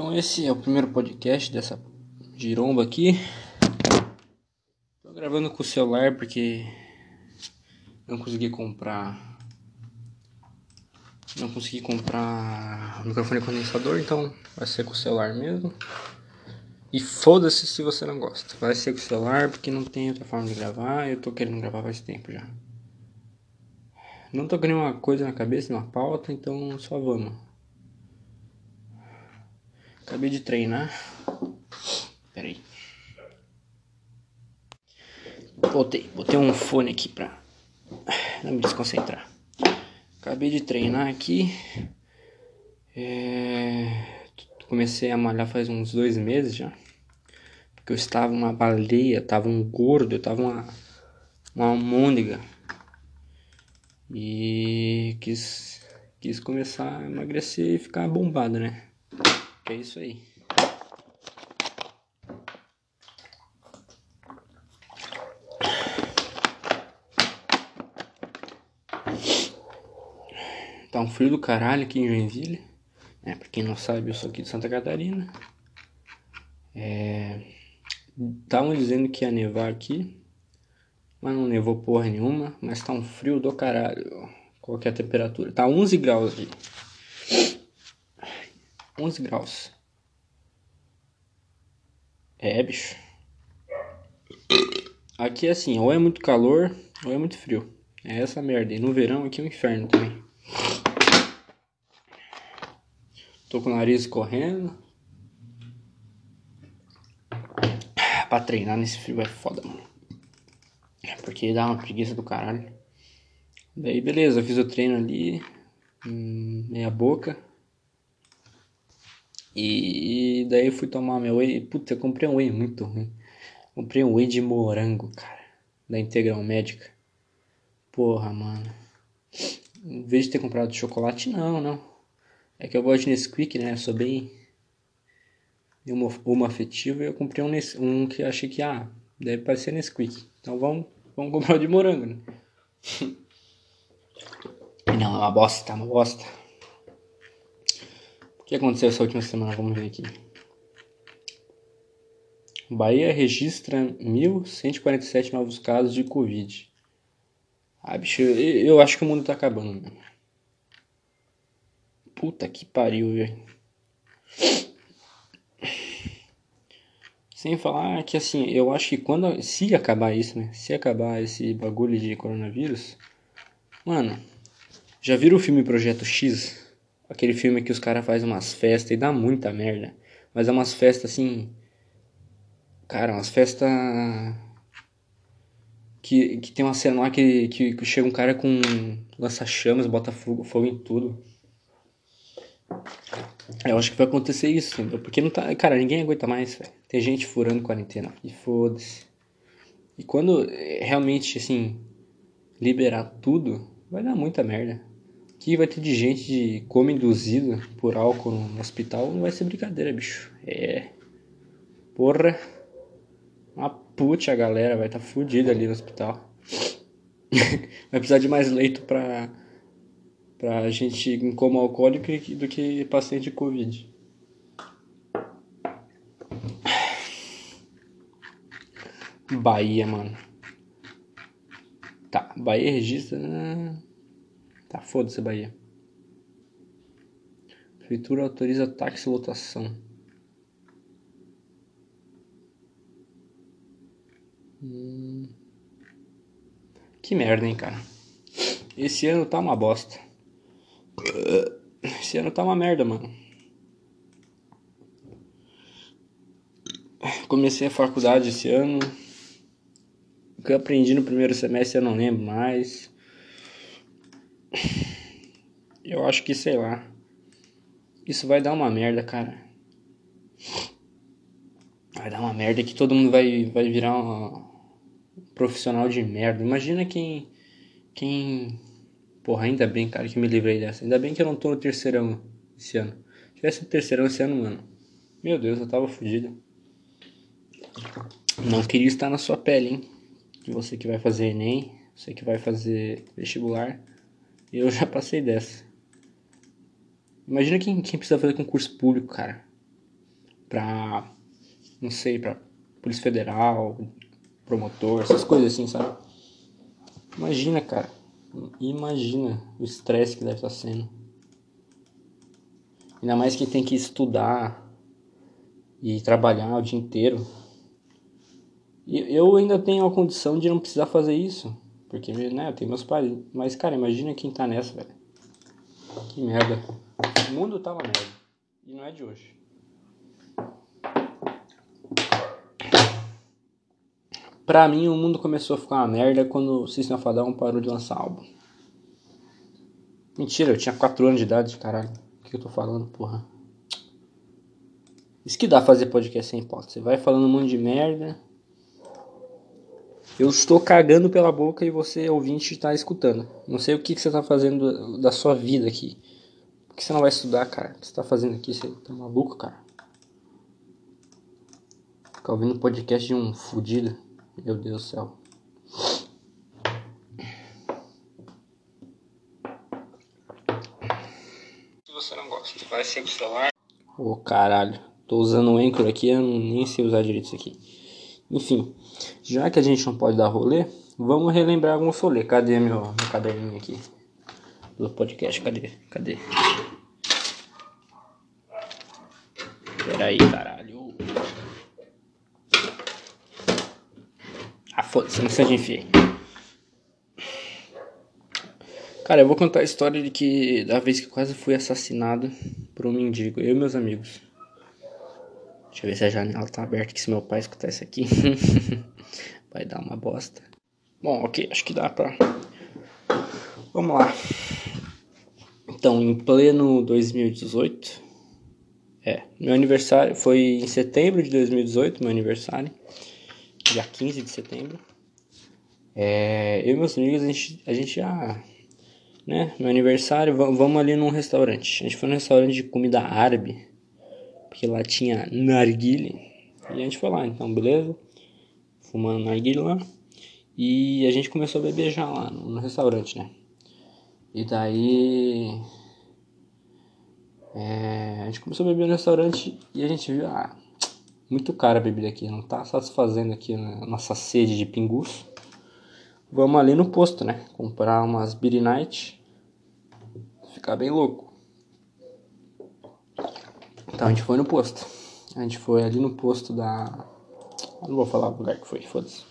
Então esse é o primeiro podcast dessa giromba aqui. Tô gravando com o celular porque não consegui comprar não consegui comprar microfone condensador, então vai ser com o celular mesmo. E foda-se se você não gosta. Vai ser com o celular porque não tem outra forma de gravar. Eu tô querendo gravar faz tempo já. Não tô com nenhuma coisa na cabeça, uma pauta, então só vamos. Acabei de treinar. Pera aí. Botei, um fone aqui pra não me desconcentrar. Acabei de treinar aqui. É... Comecei a malhar faz uns dois meses já. Porque eu estava uma baleia, tava um gordo, eu tava uma, uma almôndega. E quis, quis começar a emagrecer e ficar bombado, né? É isso aí. Tá um frio do caralho aqui em Joinville. É, pra quem não sabe, eu sou aqui de Santa Catarina. É... Estavam dizendo que ia nevar aqui. Mas não nevou porra nenhuma. Mas tá um frio do caralho. Qual que é a temperatura? Tá 11 graus aqui. 11 graus. É, bicho. Aqui é assim, ou é muito calor, ou é muito frio. É essa merda. E no verão aqui é um inferno também. Tô com o nariz correndo. Pra treinar nesse frio é foda, mano. Porque dá uma preguiça do caralho. Daí beleza, fiz o treino ali. Hum, meia boca. E daí fui tomar meu whey. Puta, eu comprei um whey muito ruim. Comprei um whey de morango, cara. Da Integral Médica. Porra, mano. Em vez de ter comprado chocolate, não, não. É que eu gosto de Nesquik, né? Eu sou bem uma, uma afetivo e eu comprei um, um que eu achei que, ah, deve parecer Nesquik. Então vamos, vamos comprar o de morango, né? Não, é uma bosta, tá uma bosta que aconteceu essa última semana? Vamos ver aqui. Bahia registra 1.147 novos casos de Covid. Ah, bicho, eu, eu acho que o mundo tá acabando, mano. Puta que pariu, velho. Sem falar que, assim, eu acho que quando... Se acabar isso, né? Se acabar esse bagulho de coronavírus... Mano, já viram o filme Projeto X? Aquele filme que os caras fazem umas festas e dá muita merda. Mas é umas festas assim. Cara, umas festas. Que, que tem uma cena lá que, que, que chega um cara com lança-chamas, bota fogo, fogo em tudo. Eu acho que vai acontecer isso, entendeu? Porque não tá. Cara, ninguém aguenta mais, velho. Tem gente furando quarentena. E foda-se. E quando realmente, assim, liberar tudo, vai dar muita merda que vai ter de gente de coma induzida por álcool no hospital não vai ser brincadeira, bicho. É. Porra. Uma puta a galera vai estar tá fudida ali no hospital. vai precisar de mais leito pra, pra gente em coma alcoólico do que paciente de Covid. Bahia, mano. Tá, Bahia registra. Tá, foda-se, Bahia. Prefeitura autoriza táxi lotação. Hum. Que merda, hein, cara. Esse ano tá uma bosta. Esse ano tá uma merda, mano. Comecei a faculdade esse ano. O que eu aprendi no primeiro semestre eu não lembro mais. Eu acho que, sei lá. Isso vai dar uma merda, cara. Vai dar uma merda que todo mundo vai, vai virar um profissional de merda. Imagina quem. Quem. Porra, ainda bem, cara, que me livrei dessa. Ainda bem que eu não tô no terceirão esse ano. Se tivesse no terceirão esse ano, mano. Meu Deus, eu tava fudido. Não queria estar na sua pele, hein? Você que vai fazer Enem, você que vai fazer vestibular. Eu já passei dessa. Imagina quem, quem precisa fazer concurso público, cara. pra, não sei, pra Polícia Federal, promotor, essas coisas assim, sabe? Imagina, cara. Imagina o estresse que deve estar sendo. Ainda mais que tem que estudar e trabalhar o dia inteiro. E eu ainda tenho a condição de não precisar fazer isso. Porque, né, eu tenho meus pais. Mas, cara, imagina quem tá nessa, velho. Que merda. O mundo tá uma merda. E não é de hoje. Pra mim, o mundo começou a ficar uma merda quando o System Down parou de lançar álbum. Mentira, eu tinha 4 anos de idade, caralho. O que eu tô falando, porra? Isso que dá fazer podcast sem pauta. Você vai falando um monte de merda. Eu estou cagando pela boca e você, ouvinte, está escutando. Não sei o que, que você está fazendo da sua vida aqui. Por que você não vai estudar, cara? O que você está fazendo aqui? Você tá maluco, cara? Ficar ouvindo podcast de um fudido. Meu Deus do céu. Se você não gosta, vai ser o celular. Ô oh, caralho, tô usando o Anchor aqui, eu nem sei usar direito isso aqui. Enfim, já que a gente não pode dar rolê, vamos relembrar alguns rolê. Cadê meu, meu caderninho aqui? Do podcast, cadê? Cadê? Peraí, caralho. Foda-se, não sei onde enfiei. Cara, eu vou contar a história de que da vez que quase fui assassinado por um mendigo, eu e meus amigos. Deixa eu ver se a janela tá aberta aqui se meu pai escutar isso aqui. Vai dar uma bosta. Bom, ok, acho que dá pra. Vamos lá. Então, em pleno 2018. É, meu aniversário foi em setembro de 2018, meu aniversário dia 15 de setembro. É, eu e meus amigos, a gente, a gente já, né, meu aniversário, vamos ali num restaurante. A gente foi num restaurante de comida árabe, porque lá tinha narguile. E a gente foi lá, então, beleza? Fumando narguile lá. E a gente começou a beber já lá no, no restaurante, né? E daí. É, a gente começou a beber no restaurante e a gente viu, ah, muito cara a bebida aqui, não tá satisfazendo aqui a nossa sede de pingus. Vamos ali no posto, né? Comprar umas Beer Night. Ficar bem louco. Então a gente foi no posto. A gente foi ali no posto da. Não vou falar o lugar que foi, foda-se.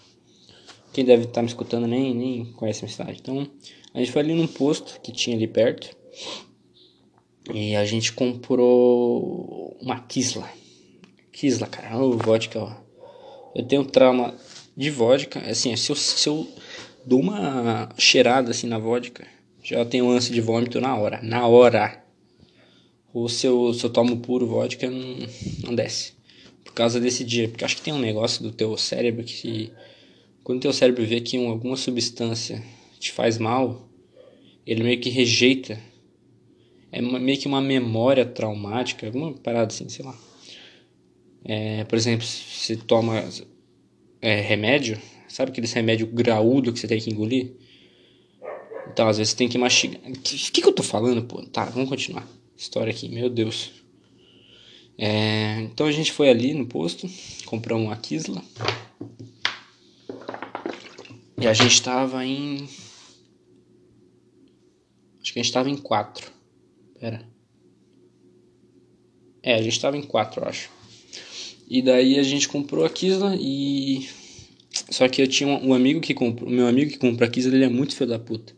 Quem deve estar me escutando nem, nem conhece a minha cidade. Então a gente foi ali num posto que tinha ali perto. E a gente comprou uma Kisla. Kisla, cara. o vodka, ó. Eu tenho trauma de vodka. Assim, se eu, se eu dou uma cheirada assim na vodka, já tenho ânsia de vômito na hora. Na hora. Ou se eu, se eu tomo puro vodka, não, não desce. Por causa desse dia. Porque acho que tem um negócio do teu cérebro que. Quando teu cérebro vê que alguma substância te faz mal, ele meio que rejeita. É meio que uma memória traumática, alguma parada assim, sei lá. É, por exemplo, se toma é, remédio, sabe aquele remédio graúdo que você tem que engolir? Então, às vezes você tem que mastigar. O que, que, que eu tô falando, pô? Tá, vamos continuar. História aqui, meu Deus. É, então a gente foi ali no posto, comprou uma Kisla. E a gente tava em. Acho que a gente tava em quatro. Pera. É, a gente tava em quatro, eu acho. E daí a gente comprou a Kisla e. Só que eu tinha um amigo que comprou. Meu amigo que comprou a Kisla, ele é muito filho da puta.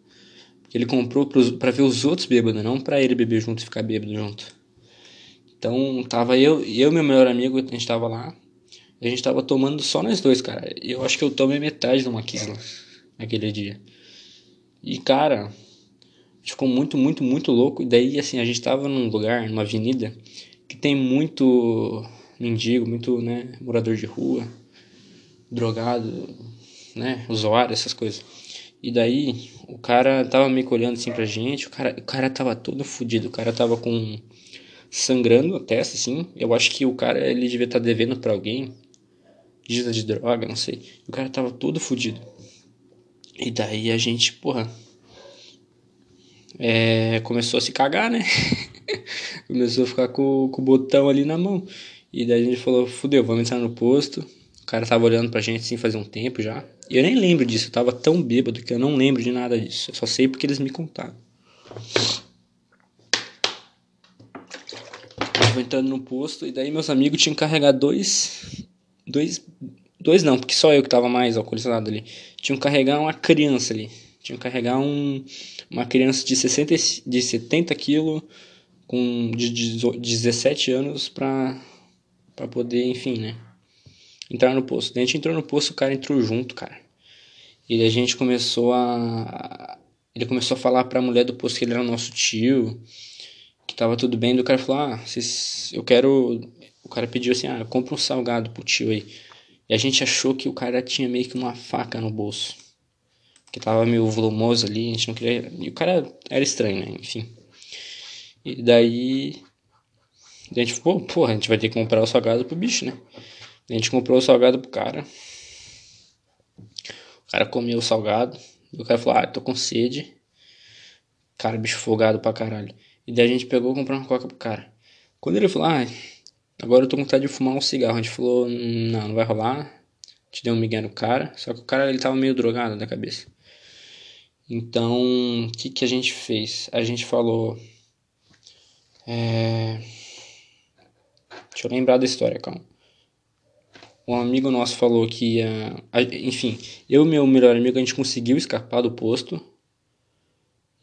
Porque ele comprou pros, pra ver os outros bêbados, não pra ele beber junto e ficar bêbado junto. Então tava eu e eu meu melhor amigo, a gente tava lá. A gente tava tomando só nós dois, cara. Eu acho que eu tomei metade de uma Kisla naquele dia. E cara, ficou muito, muito, muito louco. E daí, assim, a gente tava num lugar, numa avenida, que tem muito mendigo, muito, né, morador de rua, drogado, né, usuário, essas coisas. E daí, o cara tava me olhando assim pra gente, o cara, o cara tava todo fudido, o cara tava com sangrando a testa, assim. Eu acho que o cara, ele devia estar tá devendo pra alguém, dívida de droga, não sei. O cara tava todo fudido. E daí a gente, porra, é, começou a se cagar, né? começou a ficar com, com o botão ali na mão. E daí a gente falou, fudeu, vamos entrar no posto. O cara tava olhando pra gente assim faz um tempo já. E eu nem lembro disso, eu tava tão bêbado que eu não lembro de nada disso. Eu só sei porque eles me contaram. Eu tava entrando no posto e daí meus amigos tinham que carregar dois. Dois. Dois não, porque só eu que tava mais alcoolizado ali. Tinham que carregar uma criança ali. Tinham que carregar um, uma criança de, 60, de 70 quilos com de, de 17 anos pra, pra poder, enfim, né? Entrar no posto. Daí a gente entrou no posto, o cara entrou junto, cara. E a gente começou a. Ele começou a falar pra mulher do posto que ele era nosso tio, que tava tudo bem. E o cara falou: Ah, eu quero. O cara pediu assim: Ah, compra um salgado pro tio aí. E a gente achou que o cara tinha meio que uma faca no bolso. Que tava meio volumoso ali, a gente não queria. E o cara era estranho, né? Enfim. E daí. A gente falou: Pô, a gente vai ter que comprar o salgado pro bicho, né? A gente comprou o salgado pro cara. O cara comeu o salgado. E o cara falou: Ah, tô com sede. Cara, bicho folgado pra caralho. E daí a gente pegou e comprou uma coca pro cara. Quando ele falou: Ah, agora eu tô com vontade de fumar um cigarro. A gente falou: Não, não vai rolar. Te deu um migué no cara. Só que o cara ele tava meio drogado da cabeça. Então, o que, que a gente fez? A gente falou. É... Deixa eu lembrar da história, calma um amigo nosso falou que ia. Enfim, eu e meu melhor amigo a gente conseguiu escapar do posto.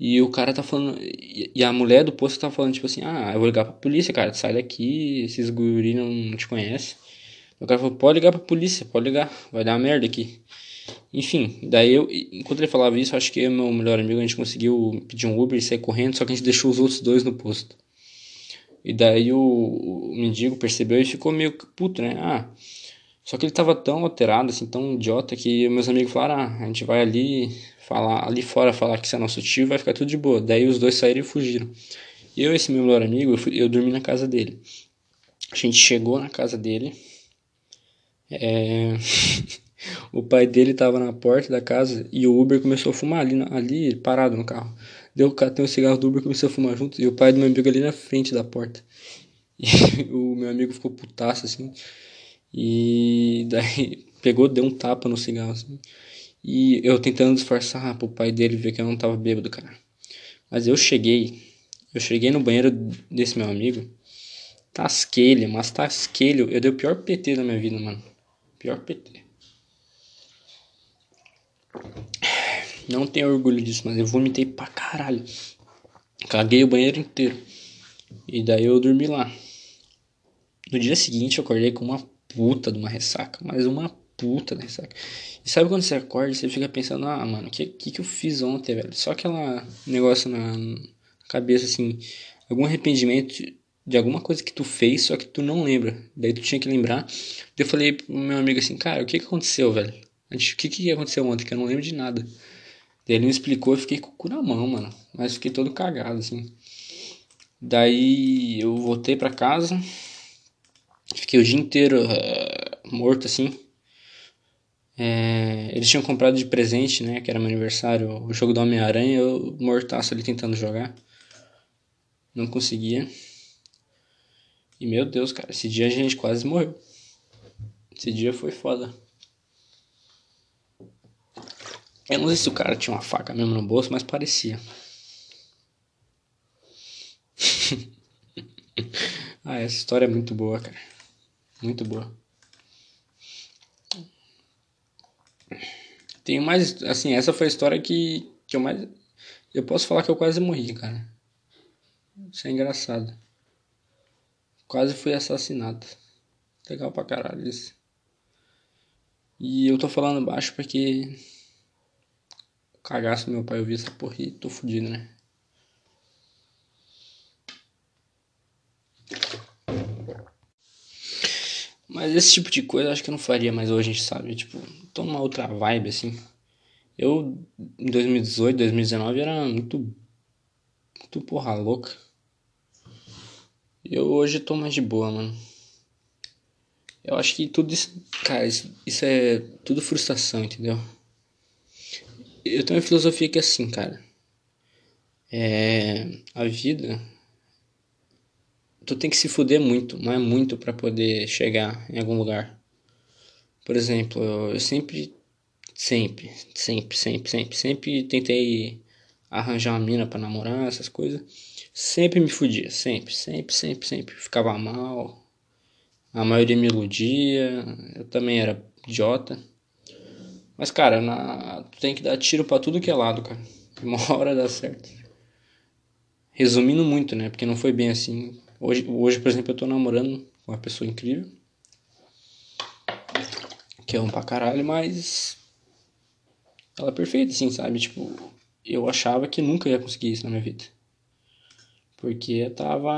E o cara tá falando. E a mulher do posto tá falando, tipo assim: Ah, eu vou ligar pra polícia, cara. Sai daqui, esses guri não te conhecem. O cara falou: Pode ligar pra polícia, pode ligar, vai dar merda aqui. Enfim, daí eu, enquanto ele falava isso, acho que eu e meu melhor amigo a gente conseguiu pedir um Uber e sair correndo, só que a gente deixou os outros dois no posto. E daí o, o mendigo percebeu e ficou meio puto, né? Ah, só que ele tava tão alterado, assim, tão idiota, que meus amigos falaram, ah, a gente vai ali falar ali fora falar que você é nosso tio vai ficar tudo de boa. Daí os dois saíram e fugiram. Eu e esse meu melhor amigo, eu, fui, eu dormi na casa dele. A gente chegou na casa dele. É... o pai dele tava na porta da casa e o Uber começou a fumar ali, ali parado no carro. Deu catei um cigarro do Uber começou a fumar junto e o pai do meu amigo ali na frente da porta. E o meu amigo ficou putaço assim. E daí pegou, deu um tapa no cigarro, assim. E eu tentando disfarçar pro pai dele ver que eu não tava bêbado, cara. Mas eu cheguei, eu cheguei no banheiro desse meu amigo, tasquei ele, mas tasquei ele. Eu dei o pior PT da minha vida, mano. Pior PT. Não tenho orgulho disso, mas eu vomitei pra caralho. Caguei o banheiro inteiro. E daí eu dormi lá. No dia seguinte eu acordei com uma puta de uma ressaca, mas uma puta de ressaca. E sabe quando você acorda você fica pensando, ah, mano, o que, que, que eu fiz ontem, velho? Só aquela negócio na cabeça, assim, algum arrependimento de alguma coisa que tu fez, só que tu não lembra. Daí tu tinha que lembrar. Daí eu falei pro meu amigo assim, cara, o que que aconteceu, velho? O que que aconteceu ontem? Que eu não lembro de nada. Daí ele me explicou, eu fiquei com o cu na mão, mano. Mas fiquei todo cagado, assim. Daí eu voltei pra casa, Fiquei o dia inteiro uh, morto assim. É, eles tinham comprado de presente, né? Que era meu aniversário, o jogo do Homem-Aranha. Eu mortaço ali tentando jogar. Não conseguia. E meu Deus, cara, esse dia a gente quase morreu. Esse dia foi foda. Eu não sei se o cara tinha uma faca mesmo no bolso, mas parecia. ah, essa história é muito boa, cara. Muito boa. Tenho mais. Assim, essa foi a história que, que eu mais. Eu posso falar que eu quase morri, cara. Isso é engraçado. Quase fui assassinado. Legal pra caralho isso. E eu tô falando baixo porque. Cagaço meu pai ouvir essa porra e tô fudido, né? Mas esse tipo de coisa acho que eu não faria mais hoje, sabe? Tipo, tô numa outra vibe, assim. Eu, em 2018, 2019, era muito. Muito porra louca. Eu hoje tô mais de boa, mano. Eu acho que tudo isso. Cara, isso, isso é tudo frustração, entendeu? Eu tenho uma filosofia que é assim, cara. É. A vida tu tem que se fuder muito, não é muito para poder chegar em algum lugar. Por exemplo, eu sempre, sempre, sempre, sempre, sempre, sempre tentei arranjar uma mina para namorar, essas coisas. Sempre me fudia, sempre, sempre, sempre, sempre. Ficava mal. A maioria me iludia. Eu também era idiota. Mas, cara, na... tu tem que dar tiro para tudo que é lado, cara. Uma hora dá certo. Resumindo muito, né? Porque não foi bem assim. Hoje, hoje por exemplo, eu tô namorando com uma pessoa incrível. Que é um pra caralho, mas. Ela é perfeita, assim, sabe? Tipo, eu achava que nunca ia conseguir isso na minha vida. Porque eu tava.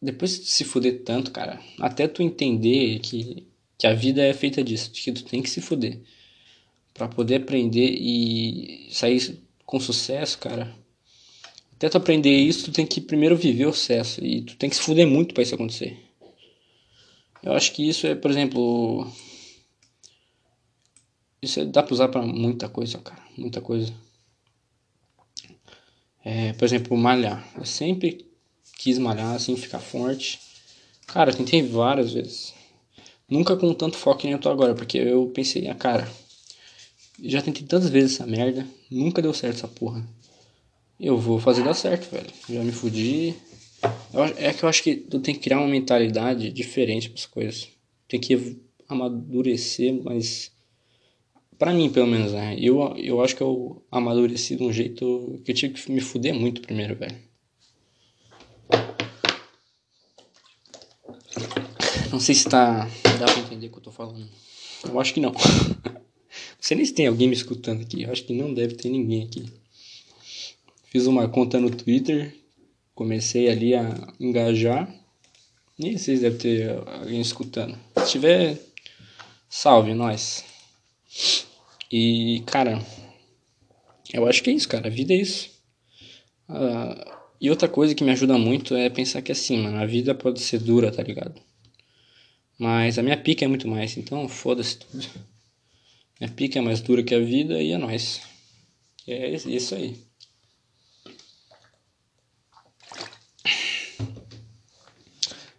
Depois de se fuder tanto, cara, até tu entender que, que a vida é feita disso, que tu tem que se fuder. Para poder aprender e sair com sucesso, cara. Até tu aprender isso, tu tem que primeiro viver o sucesso. E tu tem que se fuder muito para isso acontecer. Eu acho que isso é, por exemplo. Isso é, dá pra usar pra muita coisa, cara. Muita coisa. É, por exemplo, malhar. Eu sempre quis malhar, assim, ficar forte. Cara, tentei várias vezes. Nunca com tanto foco que nem eu tô agora, porque eu pensei, ah, cara, já tentei tantas vezes essa merda, nunca deu certo essa porra. Eu vou fazer dar certo, velho. Já me fudi. é que eu acho que tu tem que criar uma mentalidade diferente para as coisas. Tem que amadurecer, mas para mim, pelo menos, né? Eu, eu acho que eu amadureci de um jeito que eu tive que me fuder muito primeiro, velho. Não sei se tá. dá pra entender o que eu tô falando. Eu acho que não. Sei nem se tem alguém me escutando aqui. Eu acho que não deve ter ninguém aqui. Fiz uma conta no Twitter. Comecei ali a engajar. Nem sei se deve ter alguém escutando. Se tiver, salve nós. E, cara, eu acho que é isso, cara. A vida é isso. Uh, e outra coisa que me ajuda muito é pensar que assim, mano, a vida pode ser dura, tá ligado? Mas a minha pica é muito mais, então foda-se tudo. Minha pica é mais dura que a vida e é nóis. É isso aí.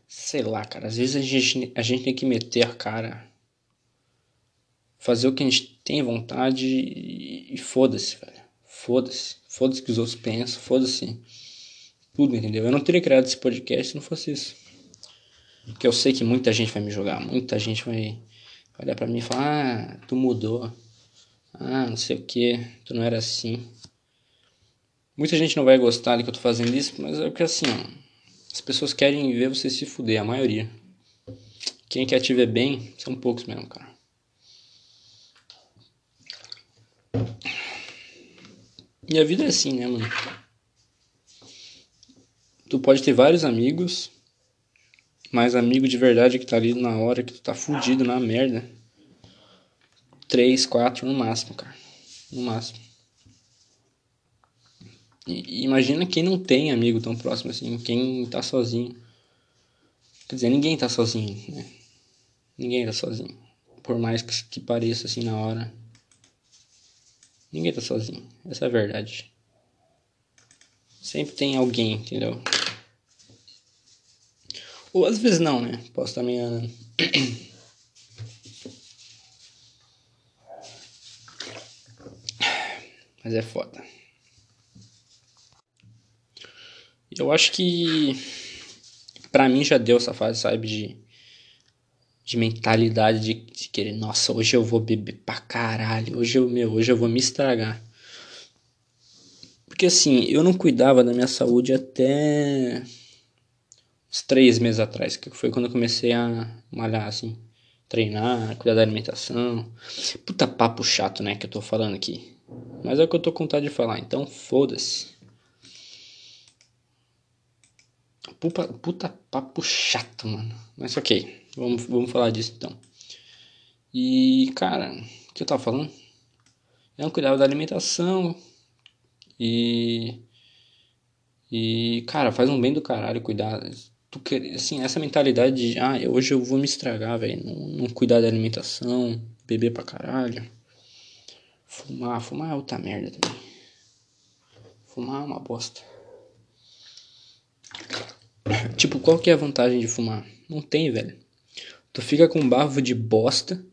Sei lá, cara. Às vezes a gente, a gente tem que meter a cara fazer o que a gente tem vontade e, e foda-se, velho. Foda-se. Foda-se que os outros pensam, foda-se tudo, entendeu? Eu não teria criado esse podcast se não fosse isso. Porque eu sei que muita gente vai me jogar, muita gente vai olhar pra mim e falar: Ah, tu mudou. Ah, não sei o que, tu não era assim. Muita gente não vai gostar de que eu tô fazendo isso, mas é porque assim, ó, as pessoas querem ver você se fuder, a maioria. Quem quer te ver bem são poucos mesmo, cara. E a vida é assim, né, mano? Tu pode ter vários amigos, mas amigo de verdade que tá ali na hora que tu tá fudido na merda. Três, quatro no máximo, cara. No máximo. E, imagina quem não tem amigo tão próximo assim, quem tá sozinho. Quer dizer, ninguém tá sozinho, né? Ninguém tá sozinho. Por mais que, que pareça assim na hora. Ninguém tá sozinho. Essa é a verdade. Sempre tem alguém, entendeu? Ou às vezes não, né? Posso estar me enganando. Mas é foda. Eu acho que pra mim já deu essa fase, sabe, de de mentalidade de, de, querer, nossa, hoje eu vou beber pra caralho, hoje eu, meu, hoje eu vou me estragar. Porque assim, eu não cuidava da minha saúde até uns três meses atrás, que foi quando eu comecei a malhar, assim, treinar, cuidar da alimentação. Puta papo chato, né, que eu tô falando aqui. Mas é o que eu tô com vontade de falar, então foda-se. Puta, puta papo chato, mano. Mas ok. Vamos, vamos falar disso então. E, cara, o que eu tava falando? Eu não cuidava da alimentação. E. E, cara, faz um bem do caralho cuidar. Tu quer, assim, essa mentalidade de, ah, hoje eu vou me estragar, velho. Não, não cuidar da alimentação, beber pra caralho. Fumar, fumar é outra merda também. Fumar é uma bosta. Tipo, qual que é a vantagem de fumar? Não tem, velho. Tu fica com bafo de bosta,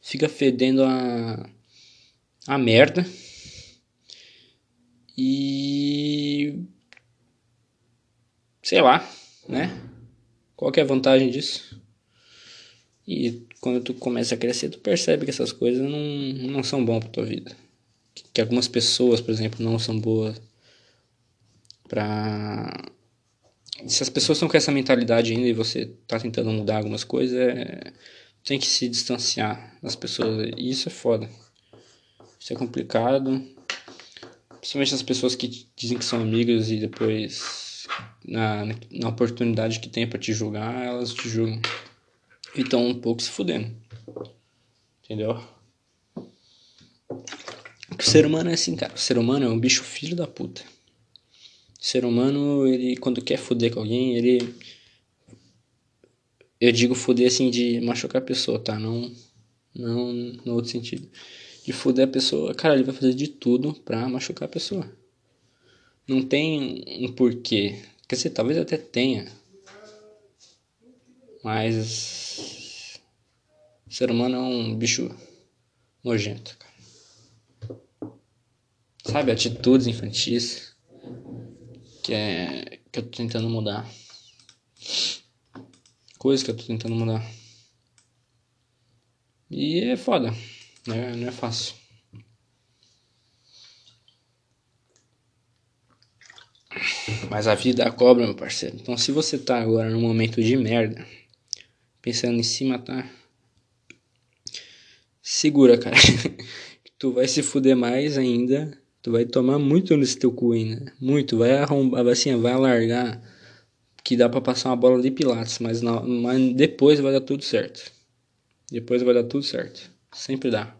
fica fedendo a a merda. E sei lá, né? Qual que é a vantagem disso? E quando tu começa a crescer, tu percebe que essas coisas não, não são boas pra tua vida. Que, que algumas pessoas, por exemplo, não são boas pra se as pessoas estão com essa mentalidade ainda e você tá tentando mudar algumas coisas, é... tem que se distanciar das pessoas. E isso é foda. Isso é complicado. Principalmente as pessoas que dizem que são amigas e depois, na, na oportunidade que tem para te julgar, elas te julgam. E estão um pouco se fudendo. Entendeu? O ser humano é assim, cara. O ser humano é um bicho filho da puta. O ser humano, ele quando quer foder com alguém, ele. Eu digo foder assim de machucar a pessoa, tá? Não, não no outro sentido. De foder a pessoa, cara, ele vai fazer de tudo pra machucar a pessoa. Não tem um porquê. Quer dizer, talvez até tenha. Mas. O ser humano é um bicho nojento, cara. Sabe, atitudes infantis que é que eu tô tentando mudar. Coisas que eu tô tentando mudar. E é foda, né? Não é fácil. Mas a vida é cobra, meu parceiro. Então se você tá agora num momento de merda, pensando em se matar, segura, cara. tu vai se fuder mais ainda Tu vai tomar muito nesse teu cu ainda. Muito. Vai arrombar, assim, vai alargar. Que dá pra passar uma bola de pilates. Mas, não, mas depois vai dar tudo certo. Depois vai dar tudo certo. Sempre dá.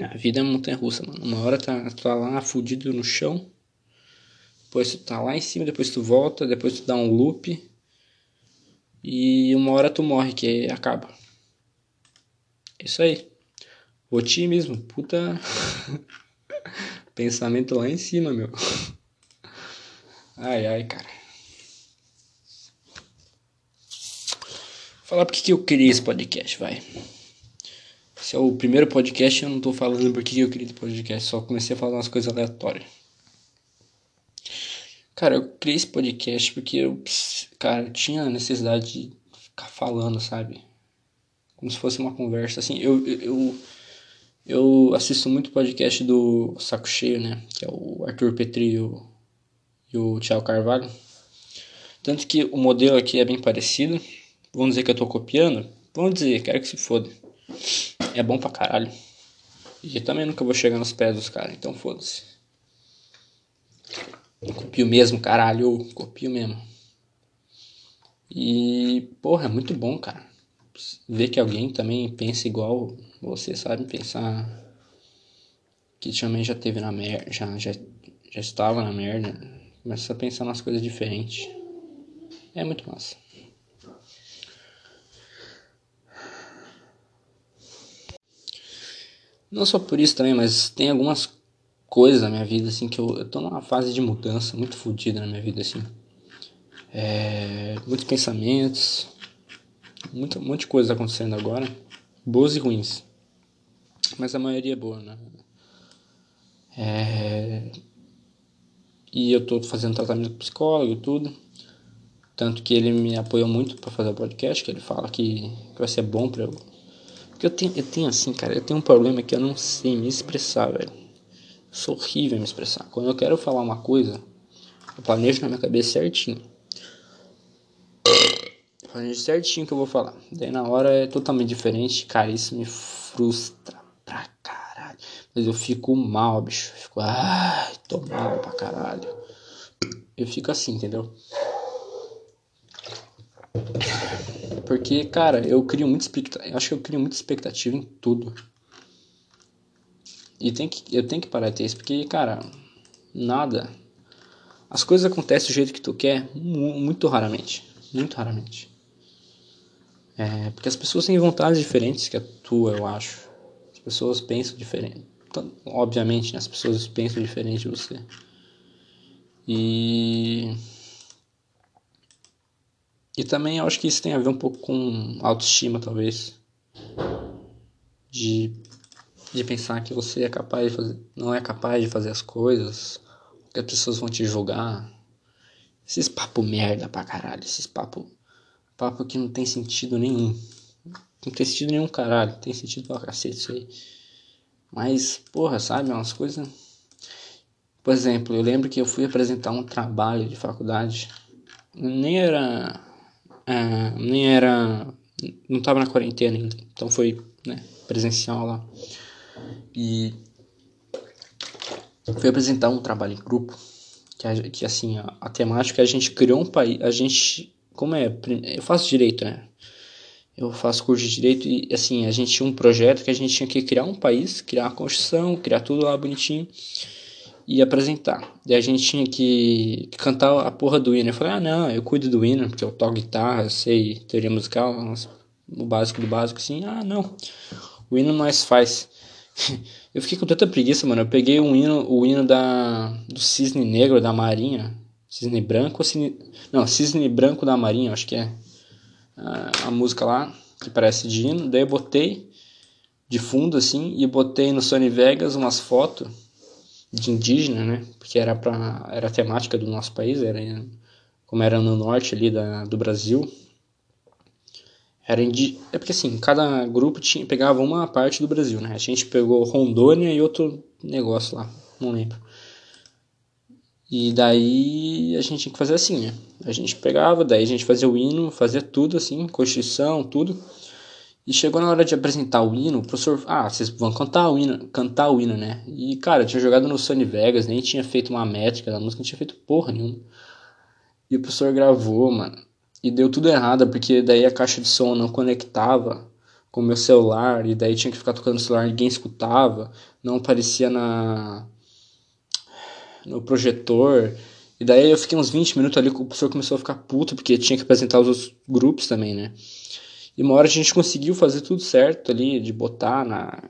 A vida é montanha russa, mano. Uma hora tá, tá lá fudido no chão. Depois tu tá lá em cima, depois tu volta, depois tu dá um loop. E uma hora tu morre, que acaba. Isso aí. Otimismo, puta. Pensamento lá em cima, meu. Ai, ai, cara. Falar porque que eu criei esse podcast, vai. Esse é o primeiro podcast eu não tô falando porque eu criei esse podcast, só comecei a falar umas coisas aleatórias. Cara, eu criei esse podcast porque eu, cara, tinha necessidade de ficar falando, sabe? Como se fosse uma conversa, assim. Eu, eu, eu assisto muito podcast do Saco Cheio, né? Que é o Arthur Petri e o, e o Thiago Carvalho. Tanto que o modelo aqui é bem parecido. Vamos dizer que eu tô copiando? Vamos dizer, quero que se foda. É bom pra caralho. E também nunca vou chegar nos pés dos caras, então foda-se. Copio mesmo, caralho. Copio mesmo. E, porra, é muito bom, cara. Ver que alguém também pensa igual você sabe pensar que também já teve na merda, já, já, já estava na merda, começa a pensar nas coisas diferentes. É muito massa. Não só por isso também, mas tem algumas coisas na minha vida, assim, que eu, eu tô numa fase de mudança muito fodida na minha vida, assim. É, muitos pensamentos, muito, um monte de coisa acontecendo agora, boas e ruins. Mas a maioria é boa, né? É... E eu tô fazendo tratamento com psicólogo e tudo. Tanto que ele me apoiou muito para fazer o podcast, que ele fala que, que vai ser bom para eu. Porque eu tenho, eu tenho assim, cara, eu tenho um problema que eu não sei me expressar, velho. Sou horrível em me expressar. Quando eu quero falar uma coisa, eu planejo na minha cabeça certinho. Eu planejo certinho que eu vou falar. Daí na hora é totalmente diferente, cara, isso me frustra pra caralho. Mas eu fico mal, bicho. Eu fico, ai, tô mal pra caralho. Eu fico assim, entendeu? Porque, cara, eu crio muita expectativa. Acho que eu crio muita expectativa em tudo. E tem que, eu tenho que parar de ter isso, porque, cara, nada. As coisas acontecem do jeito que tu quer muito raramente. Muito raramente. É, porque as pessoas têm vontades diferentes que a tua, eu acho pessoas pensam diferente. Então, obviamente, né, as pessoas pensam diferente de você. E E também eu acho que isso tem a ver um pouco com autoestima, talvez. De, de pensar que você é capaz de fazer, não é capaz de fazer as coisas, que as pessoas vão te julgar. Esses papo merda pra caralho, esses papo, papo que não tem sentido nenhum. Não tem sentido nenhum caralho, tem sentido pra cacete isso aí. Mas, porra, sabe, umas coisas. Por exemplo, eu lembro que eu fui apresentar um trabalho de faculdade. Nem era é, nem era. Não tava na quarentena ainda. Então foi né, presencial lá. E foi apresentar um trabalho em grupo. Que, que assim, a, a temática a gente criou um país. A gente. Como é? Eu faço direito, né? Eu faço curso de direito e assim, a gente tinha um projeto que a gente tinha que criar um país, criar a Constituição, criar tudo lá bonitinho e apresentar. Daí a gente tinha que cantar a porra do hino. Eu falei, ah, não, eu cuido do hino, porque eu toco guitarra, sei teoria musical, o básico do básico, assim. Ah, não, o hino nós faz. eu fiquei com tanta preguiça, mano. Eu peguei um hino, o hino da, do Cisne Negro da Marinha. Cisne Branco, cisne, não, Cisne Branco da Marinha, acho que é a, a música lá, que parece de hino. Daí eu botei de fundo, assim, e botei no Sony Vegas umas fotos de indígena, né? Porque era para era a temática do nosso país, era como era no norte ali da, do Brasil. Era indi... É porque assim, cada grupo tinha, pegava uma parte do Brasil, né? A gente pegou Rondônia e outro negócio lá, não lembro. E daí a gente tinha que fazer assim, né? A gente pegava, daí a gente fazia o hino, fazia tudo assim, Constituição, tudo. E chegou na hora de apresentar o hino, o professor, ah, vocês vão cantar o hino, cantar o hino, né? E cara, eu tinha jogado no Sony Vegas, nem tinha feito uma métrica da música, não tinha feito porra nenhuma. E o professor gravou, mano. E deu tudo errado, porque daí a caixa de som não conectava com o meu celular, e daí tinha que ficar tocando no celular, ninguém escutava, não aparecia na no projetor. E daí eu fiquei uns 20 minutos ali, o professor começou a ficar puto, porque tinha que apresentar os outros grupos também, né? E uma hora a gente conseguiu fazer tudo certo ali, de botar na.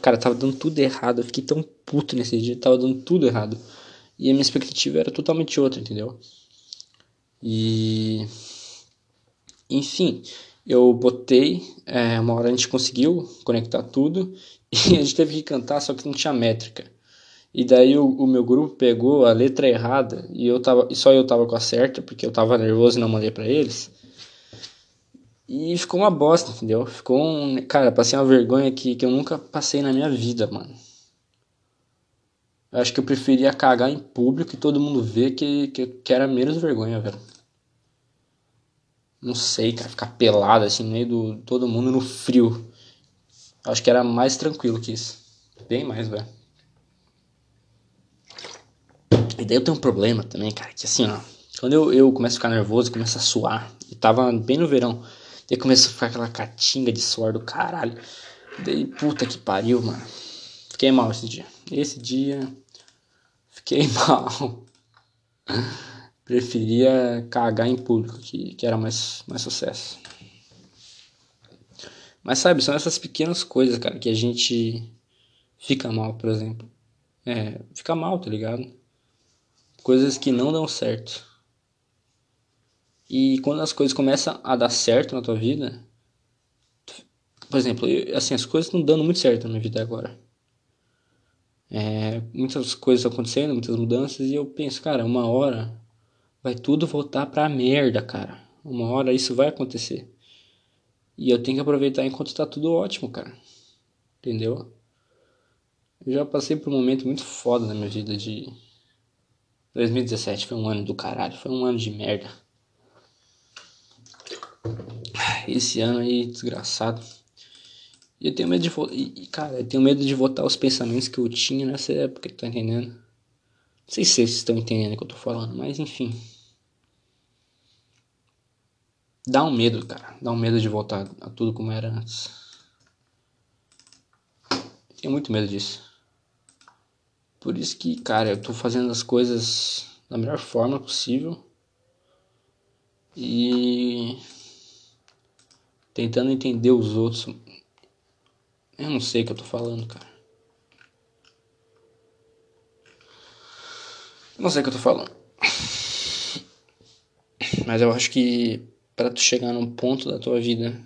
Cara, tava dando tudo errado. Eu fiquei tão puto nesse dia, tava dando tudo errado. E a minha expectativa era totalmente outra, entendeu? E. Enfim, eu botei. É, uma hora a gente conseguiu conectar tudo. E a gente teve que cantar, só que não tinha métrica. E daí o, o meu grupo pegou a letra errada e eu tava, e só eu tava com a certa, porque eu tava nervoso e não mandei para eles. E ficou uma bosta, entendeu? Ficou um. Cara, passei uma vergonha que, que eu nunca passei na minha vida, mano. Eu acho que eu preferia cagar em público e todo mundo ver que, que, que era menos vergonha, velho. Não sei, cara, ficar pelado assim no meio do todo mundo no frio. Acho que era mais tranquilo que isso. Bem mais, velho. E daí eu tenho um problema também, cara, que assim, ó. Quando eu, eu começo a ficar nervoso, começo a suar. E tava bem no verão. Daí começou a ficar aquela catinga de suor do caralho. Daí, puta que pariu, mano. Fiquei mal esse dia. Esse dia. Fiquei mal. Preferia cagar em público, que, que era mais, mais sucesso. Mas sabe, são essas pequenas coisas, cara, que a gente fica mal, por exemplo. É, fica mal, tá ligado? Coisas que não dão certo. E quando as coisas começam a dar certo na tua vida, por exemplo, eu, assim, as coisas estão dando muito certo na minha vida agora. É, muitas coisas acontecendo, muitas mudanças, e eu penso, cara, uma hora vai tudo voltar pra merda, cara. Uma hora isso vai acontecer. E eu tenho que aproveitar enquanto tá tudo ótimo, cara. Entendeu? Eu já passei por um momento muito foda na minha vida de 2017 foi um ano do caralho, foi um ano de merda. Esse ano aí, desgraçado. E eu tenho medo de e, cara, eu tenho medo de votar os pensamentos que eu tinha nessa época, tá entendendo? Não sei se vocês estão entendendo o que eu tô falando, mas enfim. Dá um medo, cara. Dá um medo de voltar a tudo como era antes. Tenho muito medo disso. Por isso que, cara, eu tô fazendo as coisas da melhor forma possível. E tentando entender os outros. Eu não sei o que eu tô falando, cara. Não sei o que eu tô falando. Mas eu acho que para tu chegar num ponto da tua vida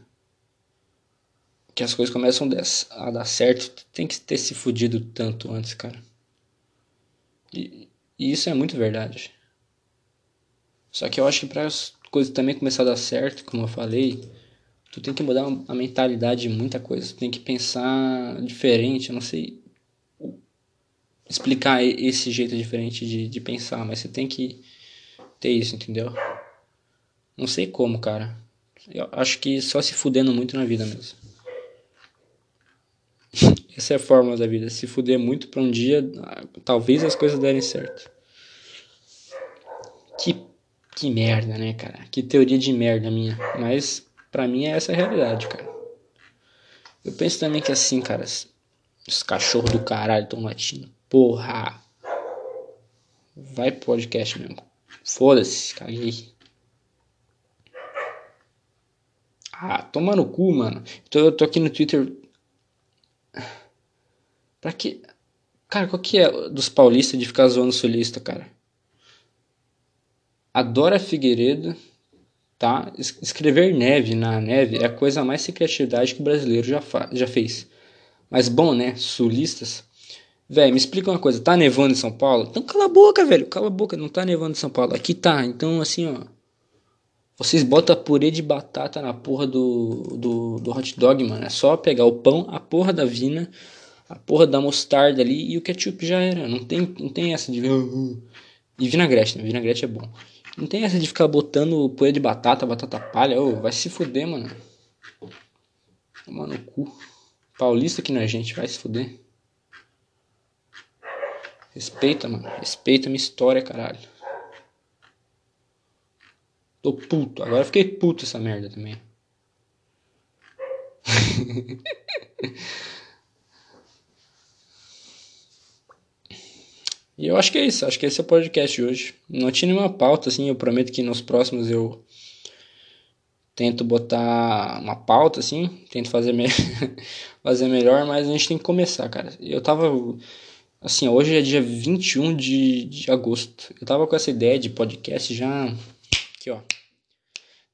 que as coisas começam a dar certo, tu tem que ter se fudido tanto antes, cara. E, e isso é muito verdade. Só que eu acho que para as coisas também começar a dar certo, como eu falei, tu tem que mudar a mentalidade de muita coisa. Tu tem que pensar diferente. Eu não sei explicar esse jeito diferente de, de pensar, mas você tem que ter isso, entendeu? Não sei como, cara. Eu acho que só se fudendo muito na vida mesmo. Essa é a fórmula da vida. Se fuder muito pra um dia, talvez as coisas derem certo. Que, que merda, né, cara? Que teoria de merda minha. Mas pra mim é essa a realidade, cara. Eu penso também que assim, cara, os cachorros do caralho estão latindo. Porra! Vai pro podcast mesmo. Foda-se, caguei. Ah, toma no cu, mano. Tô, eu tô aqui no Twitter. Pra que. Cara, qual que é dos paulistas de ficar zoando sulista, cara? Adora Figueiredo, tá? Escrever neve na neve é a coisa mais sem criatividade que o brasileiro já, já fez. Mas bom, né? Sulistas. Velho, me explica uma coisa. Tá nevando em São Paulo? Então cala a boca, velho. Cala a boca. Não tá nevando em São Paulo. Aqui tá. Então, assim, ó. Vocês botam purê de batata na porra do, do, do hot dog, mano. É só pegar o pão, a porra da vina, a porra da mostarda ali e o ketchup já era. Não tem, não tem essa de. E vinagrete, né? Vinagrete é bom. Não tem essa de ficar botando purê de batata, batata palha. Ô, vai se fuder, mano. Toma no cu. Paulista que não é gente, vai se fuder. Respeita, mano. Respeita minha história, caralho. Tô puto. Agora fiquei puto essa merda também. e eu acho que é isso. Acho que esse é o podcast de hoje. Não tinha nenhuma pauta, assim. Eu prometo que nos próximos eu tento botar uma pauta, assim. Tento fazer, me... fazer melhor, mas a gente tem que começar, cara. Eu tava. Assim, hoje é dia 21 de, de agosto. Eu tava com essa ideia de podcast já aqui, ó.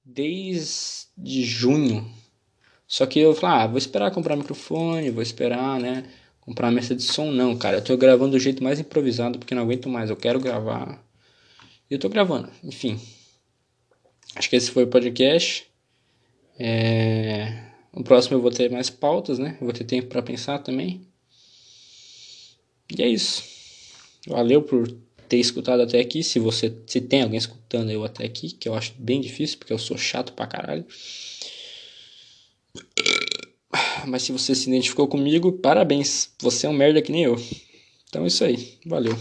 Desde junho. Só que eu falei, ah, vou esperar comprar microfone, vou esperar, né? Comprar mesa de som. Não, cara, eu tô gravando do jeito mais improvisado porque não aguento mais. Eu quero gravar. E eu tô gravando, enfim. Acho que esse foi o podcast. É... No próximo eu vou ter mais pautas, né? Eu vou ter tempo para pensar também. E é isso. Valeu por ter escutado até aqui, se você se tem alguém escutando eu até aqui, que eu acho bem difícil, porque eu sou chato pra caralho. Mas se você se identificou comigo, parabéns, você é um merda que nem eu. Então é isso aí, valeu.